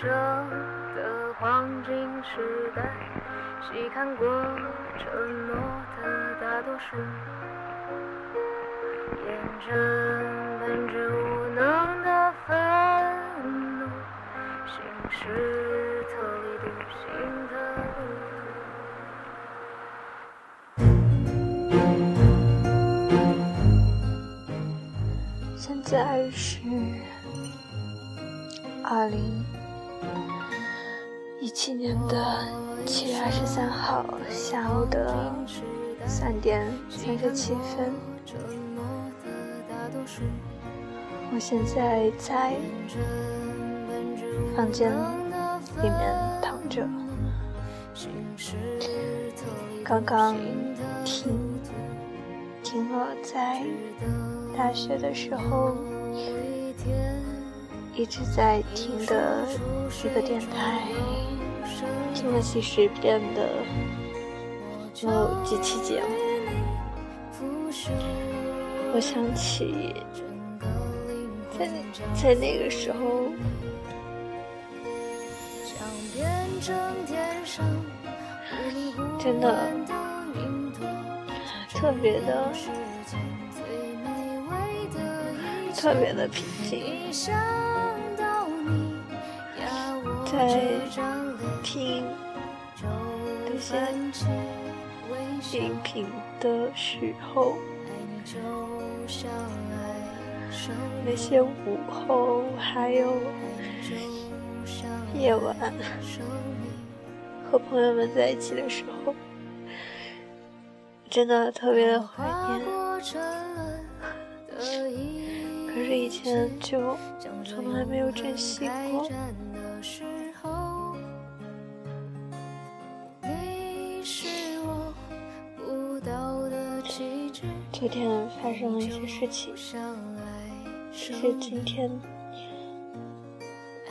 舍的黄金时代，细看过沉默的大多数，验证本质无能的愤怒，行尸特立独行的。现在是。二零一七年的七月二十三号下午的三点三十七分，我现在在房间里面躺着，刚刚听听了在大学的时候。一直在听的一个电台，听了几十遍的某几期节目，我想起在在那个时候，真的特别的特别的平静。在听那些音频的时候，那些午后还有夜晚，和朋友们在一起的时候，真的特别的怀念。可是以前就从来没有珍惜过。昨天发生了一些事情，其实今天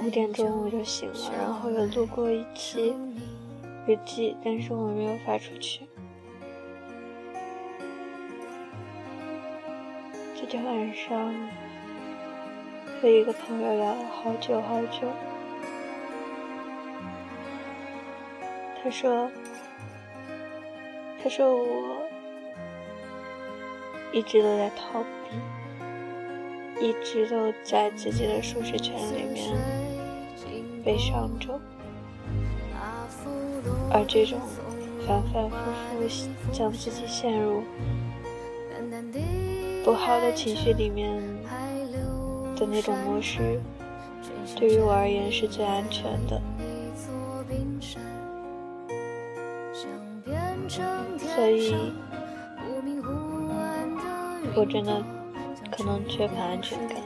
五点钟我就醒了，然后又录过一期日记，但是我没有发出去。昨天晚上和一个朋友聊了好久好久，他说，他说我。一直都在逃避，一直都在自己的舒适圈里面悲伤着，而这种反反复复将自己陷入不好的情绪里面的那种模式，对于我而言是最安全的，所以。我真的可能缺乏安全感，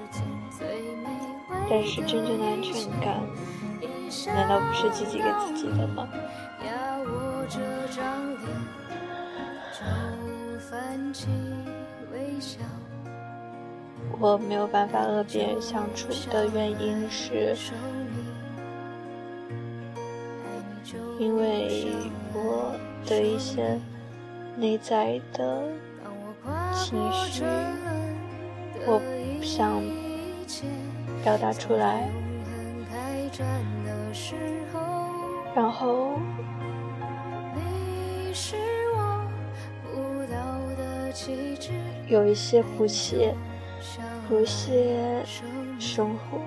但是真正的安全感，难道不是自己给自己的吗？我没有办法和别人相处的原因是，因为我的一些内在的。情绪，我不想表达出来，然后有一些不屑，不屑生活，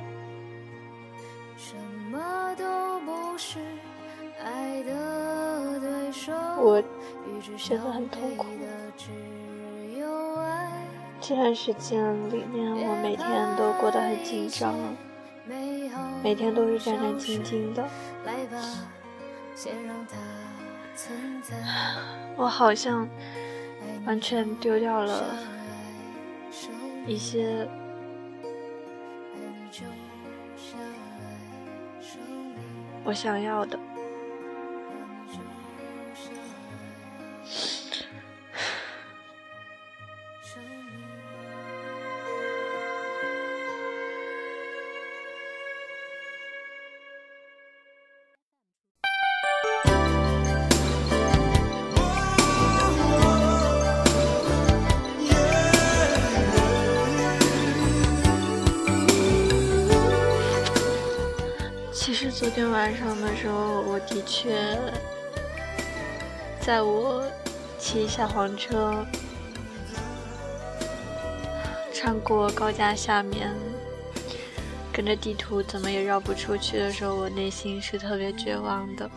我觉得很痛苦。这段时间里面，我每天都过得很紧张，每天都是战战兢兢的。我好像完全丢掉了一些我想要的。其实昨天晚上的时候，我的确在我骑小黄车穿过高架下面，跟着地图怎么也绕不出去的时候，我内心是特别绝望的。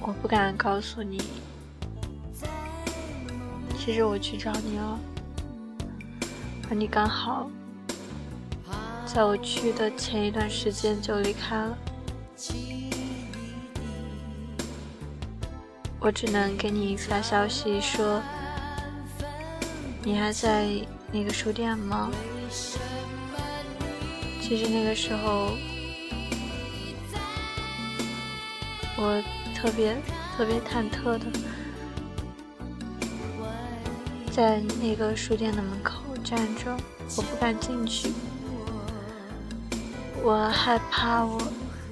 我不敢告诉你，其实我去找你了，而你刚好。在我去的前一段时间就离开了，我只能给你发消息说，你还在那个书店吗？其实那个时候，我特别特别忐忑的，在那个书店的门口站着，我不敢进去。我害怕我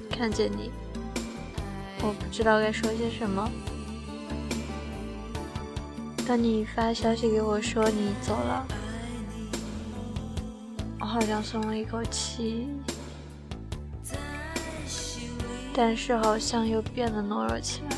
看见你，我不知道该说些什么。当你发消息给我说你走了，我好像松了一口气，但是好像又变得懦弱起来。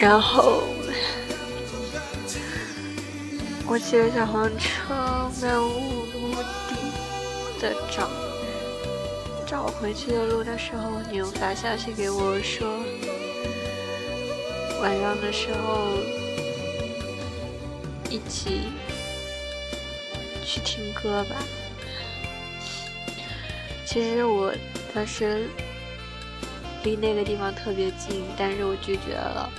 然后，我骑着小黄车漫无目的的找找回去的路的时候，你又发消息给我说，晚上的时候一起去听歌吧。其实我当时离那个地方特别近，但是我拒绝了。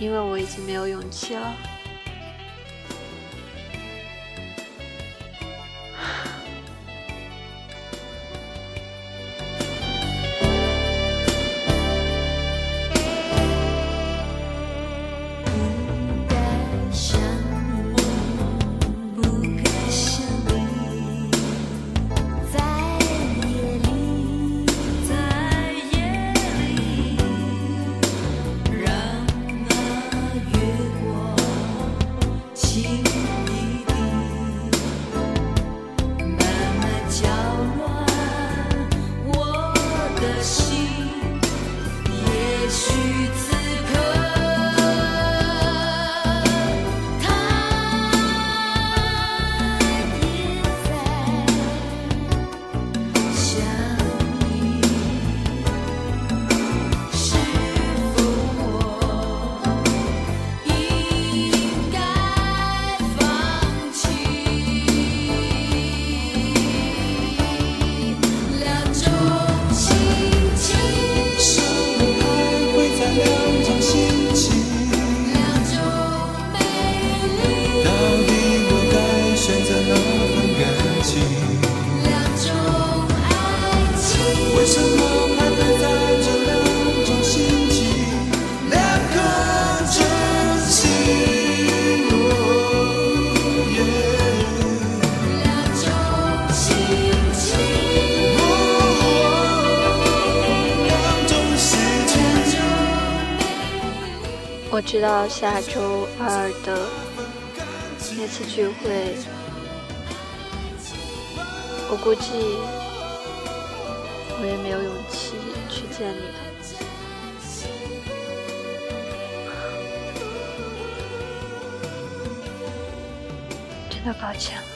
因为我已经没有勇气了。许。我知道下周二的那次聚会，我估计我也没有勇气去见你的，真的抱歉。